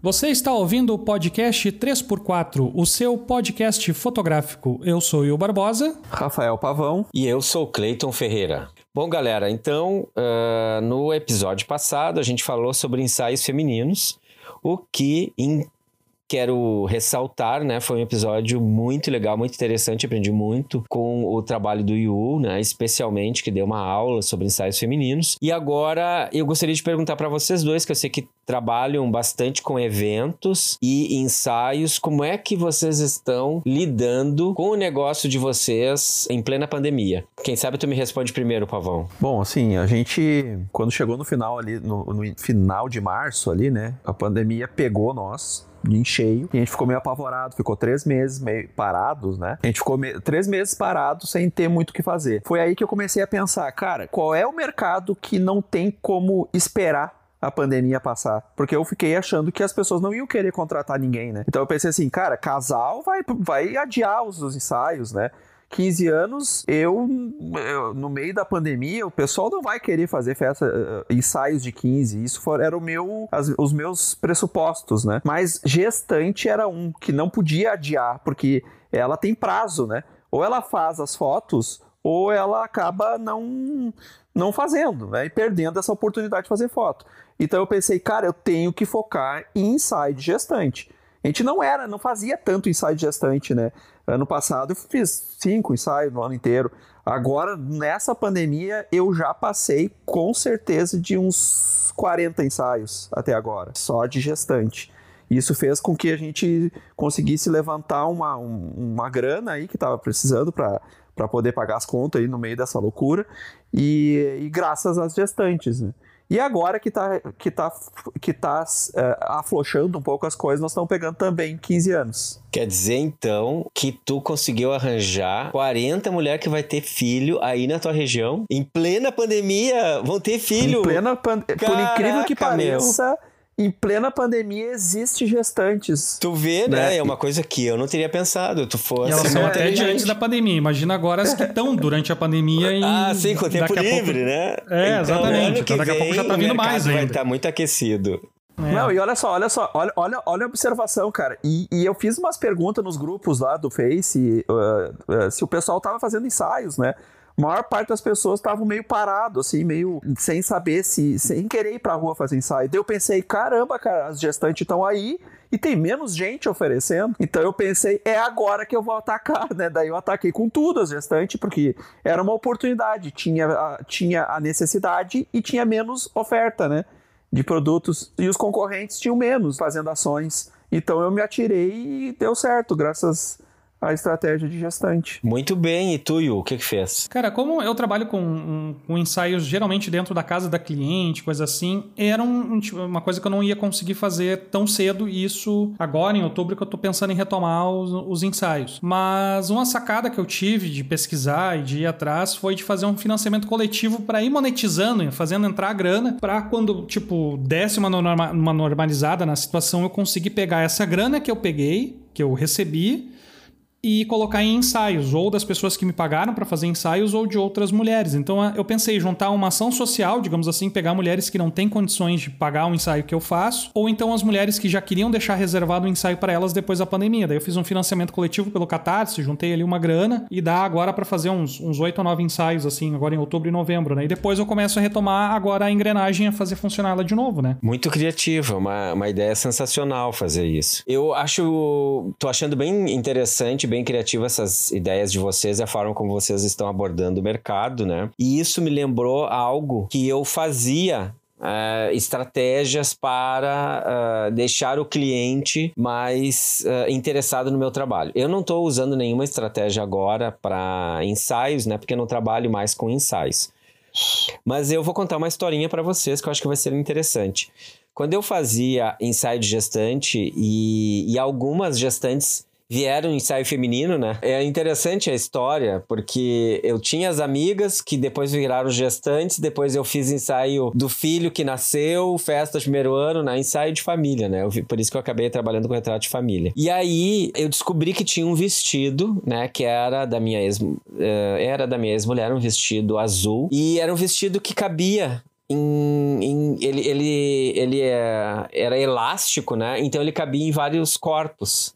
Você está ouvindo o podcast 3x4, o seu podcast fotográfico. Eu sou o Barbosa. Rafael Pavão. E eu sou Cleiton Ferreira. Bom, galera, então, uh, no episódio passado a gente falou sobre ensaios femininos, o que em quero ressaltar, né? Foi um episódio muito legal, muito interessante, aprendi muito com o trabalho do Yu, né? Especialmente que deu uma aula sobre ensaios femininos. E agora eu gostaria de perguntar para vocês dois, que eu sei que trabalham bastante com eventos e ensaios, como é que vocês estão lidando com o negócio de vocês em plena pandemia? Quem sabe tu me responde primeiro, Pavão. Bom, assim, a gente quando chegou no final ali, no, no final de março ali, né? A pandemia pegou nós em cheio. E a gente ficou meio apavorado, ficou três meses meio parados, né? A gente ficou me... três meses parados sem ter muito o que fazer. Foi aí que eu comecei a pensar, cara, qual é o mercado que não tem como esperar a pandemia passar. Porque eu fiquei achando que as pessoas não iam querer contratar ninguém, né? Então eu pensei assim, cara, casal vai, vai adiar os, os ensaios, né? 15 anos, eu, eu, no meio da pandemia, o pessoal não vai querer fazer festa, uh, ensaios de 15. Isso for, era o meu, as, os meus pressupostos, né? Mas gestante era um que não podia adiar, porque ela tem prazo, né? Ou ela faz as fotos, ou ela acaba não não fazendo, né? E perdendo essa oportunidade de fazer foto. Então eu pensei, cara, eu tenho que focar em ensaio de gestante. A gente não era, não fazia tanto ensaio de gestante, né? Ano passado eu fiz cinco ensaios no ano inteiro. Agora, nessa pandemia, eu já passei com certeza de uns 40 ensaios até agora, só de gestante. Isso fez com que a gente conseguisse levantar uma, uma grana aí que estava precisando para poder pagar as contas aí no meio dessa loucura. E, e graças às gestantes, né? E agora que tá, que tá, que tá uh, afrouxando um pouco as coisas, nós estamos pegando também 15 anos. Quer dizer, então, que tu conseguiu arranjar 40 mulheres que vai ter filho aí na tua região, em plena pandemia, vão ter filho. Em plena pandemia. Por incrível que pareça, meu em plena pandemia existe gestantes. Tu vê, né? né? É uma coisa que eu não teria pensado. Tu fosse. E elas são até de antes da pandemia. Imagina agora as que estão durante a pandemia em. Ah, sim, com o tempo livre, pouco... né? É, então, exatamente. Então daqui a pouco já tá vindo mais ainda. Vai estar tá muito aquecido. É. Não, e olha só, olha só, olha, olha, olha a observação, cara. E, e eu fiz umas perguntas nos grupos lá do Face, uh, uh, se o pessoal tava fazendo ensaios, né? A maior parte das pessoas estavam meio parado, assim, meio sem saber se, sem querer ir pra rua fazer ensaio. Daí eu pensei, caramba, cara, as gestantes estão aí e tem menos gente oferecendo. Então eu pensei, é agora que eu vou atacar, né? Daí eu ataquei com tudo as gestantes, porque era uma oportunidade, tinha a, tinha a necessidade e tinha menos oferta, né? De produtos. E os concorrentes tinham menos fazendo ações. Então eu me atirei e deu certo, graças a estratégia de gestante. Muito bem, e tu, Yu, o que que fez? Cara, como eu trabalho com, um, com ensaios geralmente dentro da casa da cliente, coisa assim, era um, tipo, uma coisa que eu não ia conseguir fazer tão cedo, e isso agora em outubro que eu tô pensando em retomar os, os ensaios. Mas uma sacada que eu tive de pesquisar e de ir atrás foi de fazer um financiamento coletivo para ir monetizando, fazendo entrar a grana, para quando, tipo, desse uma, norma, uma normalizada na situação, eu conseguir pegar essa grana que eu peguei, que eu recebi, e colocar em ensaios, ou das pessoas que me pagaram para fazer ensaios, ou de outras mulheres. Então eu pensei juntar uma ação social, digamos assim, pegar mulheres que não têm condições de pagar o ensaio que eu faço, ou então as mulheres que já queriam deixar reservado o ensaio para elas depois da pandemia. Daí eu fiz um financiamento coletivo pelo Catarse, juntei ali uma grana e dá agora para fazer uns, uns 8 ou 9 ensaios, assim, agora em outubro e novembro, né? E depois eu começo a retomar agora a engrenagem a fazer funcionar ela de novo, né? Muito criativa, uma, uma ideia sensacional fazer isso. Eu acho, tô achando bem interessante, bem criativa essas ideias de vocês e a forma como vocês estão abordando o mercado, né? E isso me lembrou algo que eu fazia Uh, estratégias para uh, deixar o cliente mais uh, interessado no meu trabalho. Eu não estou usando nenhuma estratégia agora para ensaios, né? Porque eu não trabalho mais com ensaios. Mas eu vou contar uma historinha para vocês que eu acho que vai ser interessante. Quando eu fazia ensaio de gestante e, e algumas gestantes vieram ensaio feminino, né? É interessante a história, porque eu tinha as amigas que depois viraram gestantes, depois eu fiz ensaio do filho que nasceu, festa de primeiro ano, né? Ensaio de família, né? Eu, por isso que eu acabei trabalhando com retrato de família. E aí eu descobri que tinha um vestido, né? Que era da minha ex... Eh, era da minha ex-mulher, um vestido azul. E era um vestido que cabia em em ele, ele, ele é, era elástico, né? Então ele cabia em vários corpos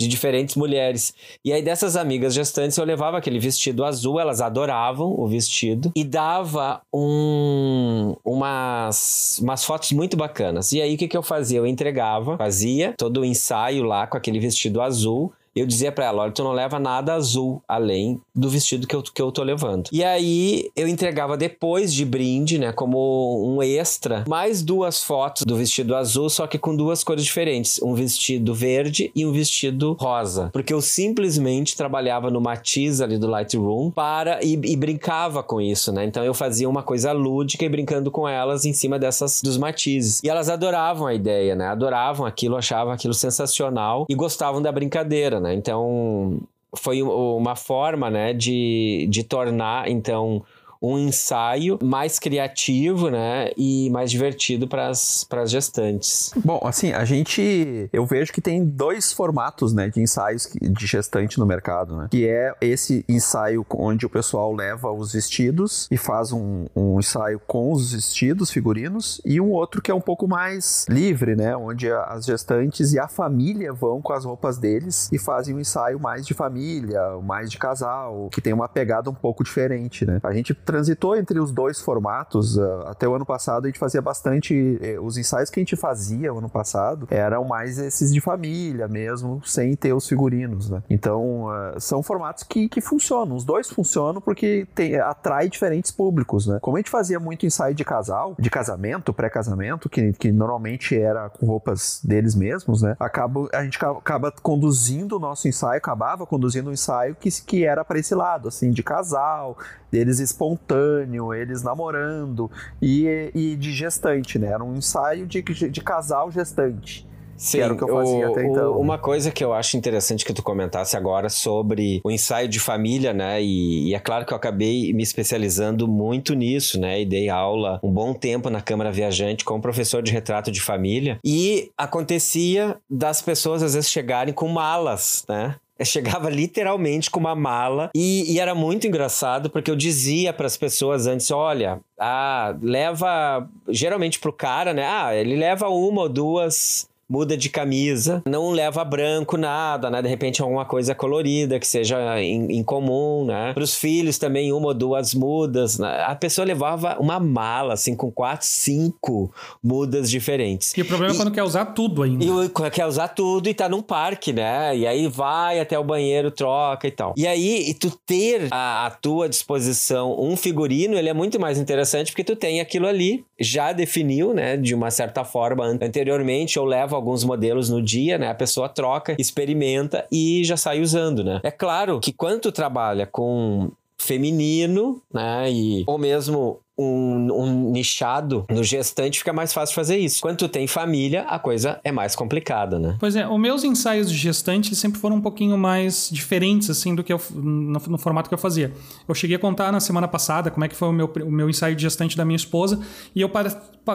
de diferentes mulheres. E aí dessas amigas gestantes eu levava aquele vestido azul, elas adoravam o vestido e dava um umas umas fotos muito bacanas. E aí o que que eu fazia? Eu entregava, fazia todo o ensaio lá com aquele vestido azul eu dizia para ela: olha, tu não leva nada azul além do vestido que eu, que eu tô levando. E aí eu entregava depois de brinde, né, como um extra, mais duas fotos do vestido azul, só que com duas cores diferentes: um vestido verde e um vestido rosa. Porque eu simplesmente trabalhava no matiz ali do Lightroom para e, e brincava com isso, né? Então eu fazia uma coisa lúdica e brincando com elas em cima dessas dos matizes. E elas adoravam a ideia, né? Adoravam aquilo, achavam aquilo sensacional e gostavam da brincadeira né? Então foi uma forma, né, de, de tornar então um ensaio mais criativo, né? E mais divertido para as gestantes. Bom, assim, a gente. Eu vejo que tem dois formatos, né? De ensaios de gestante no mercado, né? Que é esse ensaio onde o pessoal leva os vestidos e faz um, um ensaio com os vestidos, figurinos, e um outro que é um pouco mais livre, né? Onde as gestantes e a família vão com as roupas deles e fazem um ensaio mais de família, mais de casal, que tem uma pegada um pouco diferente, né? A gente transitou entre os dois formatos. Uh, até o ano passado a gente fazia bastante. Eh, os ensaios que a gente fazia ano passado eram mais esses de família mesmo, sem ter os figurinos, né? Então uh, são formatos que, que funcionam. Os dois funcionam porque tem, atrai diferentes públicos, né? Como a gente fazia muito ensaio de casal, de casamento, pré-casamento, que, que normalmente era com roupas deles mesmos, né? Acaba, a gente acaba conduzindo o nosso ensaio, acabava conduzindo um ensaio que, que era para esse lado, assim, de casal, deles espontâneo, eles namorando e, e de gestante, né? Era um ensaio de, de casal gestante. Sim, que era o que eu fazia o, até então. O, uma coisa que eu acho interessante que tu comentasse agora sobre o ensaio de família, né? E, e, é claro que eu acabei me especializando muito nisso, né? E dei aula um bom tempo na Câmara Viajante como professor de retrato de família. E acontecia das pessoas às vezes chegarem com malas, né? Eu chegava literalmente com uma mala e, e era muito engraçado porque eu dizia para as pessoas antes: olha, ah, leva geralmente pro cara, né? Ah, ele leva uma ou duas muda de camisa, não leva branco nada, né? De repente alguma coisa colorida que seja em, comum, né? Para os filhos também uma ou duas mudas. Né? A pessoa levava uma mala assim com quatro, cinco mudas diferentes. E o problema é e, é quando quer usar tudo ainda. E quer usar tudo e tá num parque, né? E aí vai até o banheiro, troca e tal. E aí e tu ter à, à tua disposição um figurino, ele é muito mais interessante porque tu tem aquilo ali já definiu, né? De uma certa forma anteriormente ou leva alguns modelos no dia, né? A pessoa troca, experimenta e já sai usando, né? É claro que quando trabalha com feminino, né? E, ou mesmo um, um, nichado no gestante, fica mais fácil fazer isso. Quando tu tem família, a coisa é mais complicada, né? Pois é, os meus ensaios de gestante sempre foram um pouquinho mais diferentes, assim, do que eu, no, no, formato que eu fazia. Eu cheguei a contar na semana passada como é que foi o meu, o meu ensaio de gestante da minha esposa, e eu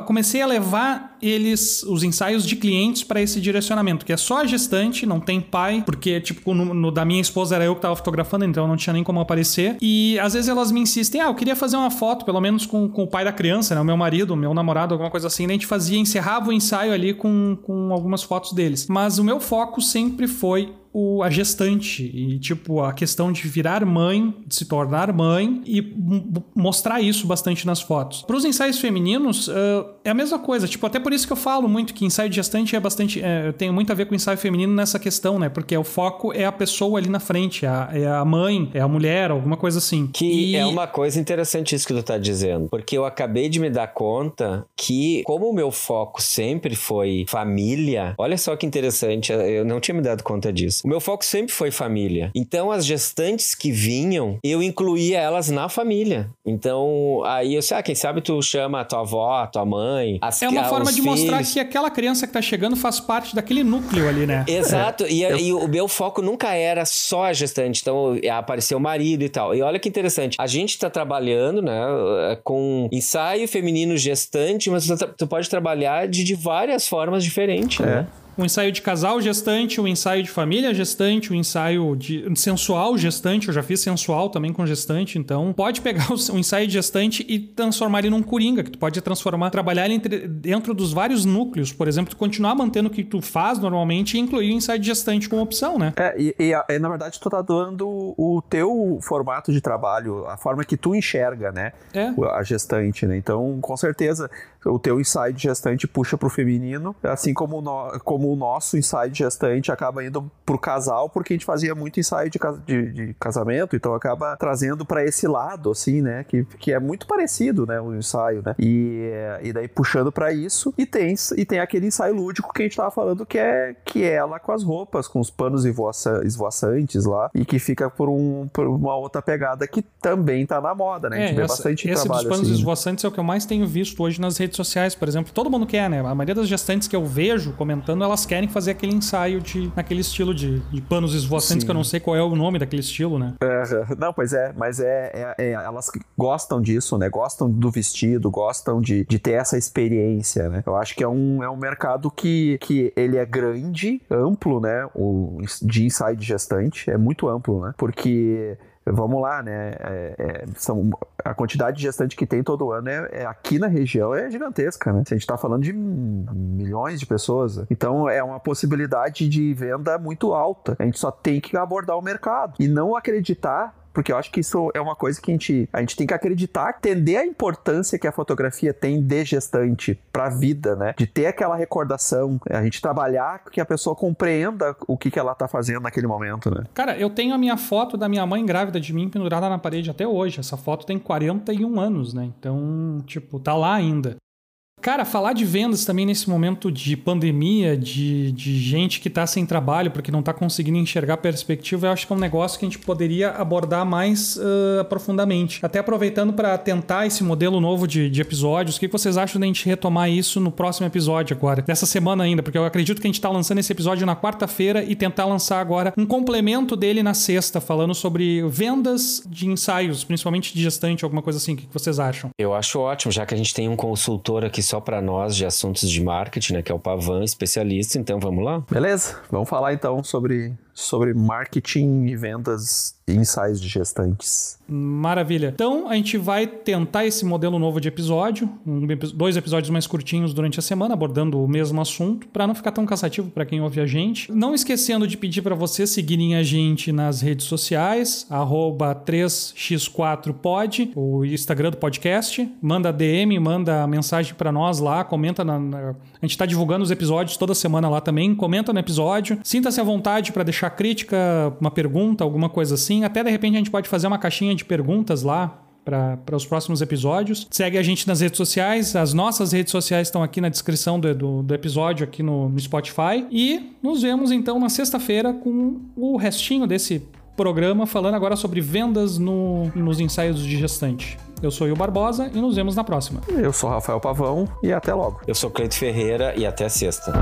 comecei a levar eles, os ensaios de clientes, para esse direcionamento, que é só a gestante, não tem pai, porque, tipo, no, no da minha esposa era eu que estava fotografando, então não tinha nem como aparecer. E às vezes elas me insistem, ah, eu queria fazer uma foto, pelo menos com com, com o pai da criança, né? O meu marido, meu namorado, alguma coisa assim. Né? A gente fazia, encerrava o ensaio ali com, com algumas fotos deles. Mas o meu foco sempre foi o, a gestante e, tipo, a questão de virar mãe, de se tornar mãe e mostrar isso bastante nas fotos. Para os ensaios femininos, uh, é a mesma coisa. Tipo, até por isso que eu falo muito que ensaio de gestante é bastante. É, tem muito a ver com ensaio feminino nessa questão, né? Porque o foco é a pessoa ali na frente, é a, é a mãe, é a mulher, alguma coisa assim. Que e... é uma coisa interessante isso que tu tá dizendo. Porque eu acabei de me dar conta que, como o meu foco sempre foi família, olha só que interessante, eu não tinha me dado conta disso. O meu foco sempre foi família. Então, as gestantes que vinham, eu incluía elas na família. Então, aí eu sei, ah, quem sabe tu chama a tua avó, a tua mãe. As, é uma forma de filhos. mostrar que aquela criança que tá chegando faz parte daquele núcleo ali, né? Exato. É. E, eu... e, o meu foco nunca era só a gestante. Então, apareceu o marido e tal. E olha que interessante. A gente tá trabalhando, né, com ensaio feminino gestante, mas tu, tu pode trabalhar de, de várias formas diferentes, é. né? O ensaio de casal gestante, o ensaio de família gestante, o ensaio de sensual gestante. Eu já fiz sensual também com gestante, então pode pegar o, ensaio de gestante e transformar ele num coringa, que tu pode transformar, trabalhar ele entre, dentro dos vários núcleos. Por exemplo, tu continuar mantendo o que tu faz normalmente e incluir o ensaio de gestante como opção, né? É, e, e, na verdade tu tá dando o teu formato de trabalho, a forma que tu enxerga, né? É. A gestante, né? Então, com certeza, o teu inside gestante puxa pro feminino, assim como, no, como o nosso inside gestante acaba indo pro casal, porque a gente fazia muito inside de, de, de casamento, então acaba trazendo para esse lado, assim, né? Que, que é muito parecido, né? O ensaio, né? E, e daí puxando para isso, e tem, e tem aquele ensaio lúdico que a gente tava falando que é, que é ela com as roupas, com os panos esvoaçantes lá, e que fica por, um, por uma outra pegada que também tá na moda, né? A gente é, vê essa, bastante esse trabalho dos panos assim. esvoaçantes é o que eu mais tenho visto hoje nas redes sociais, por exemplo, todo mundo quer, né? A maioria das gestantes que eu vejo comentando, elas querem fazer aquele ensaio de naquele estilo de, de panos esvoaçantes, Sim. que eu não sei qual é o nome daquele estilo, né? É, não, pois é, mas é, é, é, elas gostam disso, né? Gostam do vestido, gostam de, de ter essa experiência, né? Eu acho que é um, é um mercado que, que ele é grande, amplo, né? O, de ensaio de gestante, é muito amplo, né? Porque vamos lá, né? É, é, são, a quantidade de gestante que tem todo ano é, é, aqui na região é gigantesca, né? A gente está falando de milhões de pessoas. Então é uma possibilidade de venda muito alta. A gente só tem que abordar o mercado e não acreditar porque eu acho que isso é uma coisa que a gente, a gente tem que acreditar, entender a importância que a fotografia tem de gestante para a vida, né? De ter aquela recordação, a gente trabalhar que a pessoa compreenda o que, que ela tá fazendo naquele momento, né? Cara, eu tenho a minha foto da minha mãe grávida de mim pendurada na parede até hoje. Essa foto tem 41 anos, né? Então, tipo, tá lá ainda. Cara, falar de vendas também nesse momento de pandemia, de, de gente que está sem trabalho porque não está conseguindo enxergar perspectiva, eu acho que é um negócio que a gente poderia abordar mais uh, profundamente. Até aproveitando para tentar esse modelo novo de, de episódios, o que vocês acham da gente retomar isso no próximo episódio agora? Dessa semana ainda, porque eu acredito que a gente está lançando esse episódio na quarta-feira e tentar lançar agora um complemento dele na sexta, falando sobre vendas de ensaios, principalmente de gestante, alguma coisa assim. O que vocês acham? Eu acho ótimo, já que a gente tem um consultor aqui só só para nós de assuntos de marketing, né? Que é o Pavan, especialista. Então vamos lá? Beleza, vamos falar então sobre, sobre marketing e vendas ensaios de gestantes. Maravilha. Então, a gente vai tentar esse modelo novo de episódio, um, dois episódios mais curtinhos durante a semana, abordando o mesmo assunto, para não ficar tão cansativo para quem ouve a gente. Não esquecendo de pedir para vocês seguirem a gente nas redes sociais, 3x4pod, o Instagram do podcast. Manda DM, manda mensagem para nós lá, comenta na, na... A gente está divulgando os episódios toda semana lá também. Comenta no episódio. Sinta-se à vontade para deixar crítica, uma pergunta, alguma coisa assim assim. Até de repente a gente pode fazer uma caixinha de perguntas lá para os próximos episódios. Segue a gente nas redes sociais. As nossas redes sociais estão aqui na descrição do, do, do episódio aqui no, no, Spotify. E nos vemos então na sexta-feira com o restinho desse programa falando agora sobre vendas no, nos ensaios de gestante. Eu sou o Barbosa e nos vemos na próxima. Eu sou Rafael Pavão e até logo. Eu sou Cleito Ferreira e até sexta.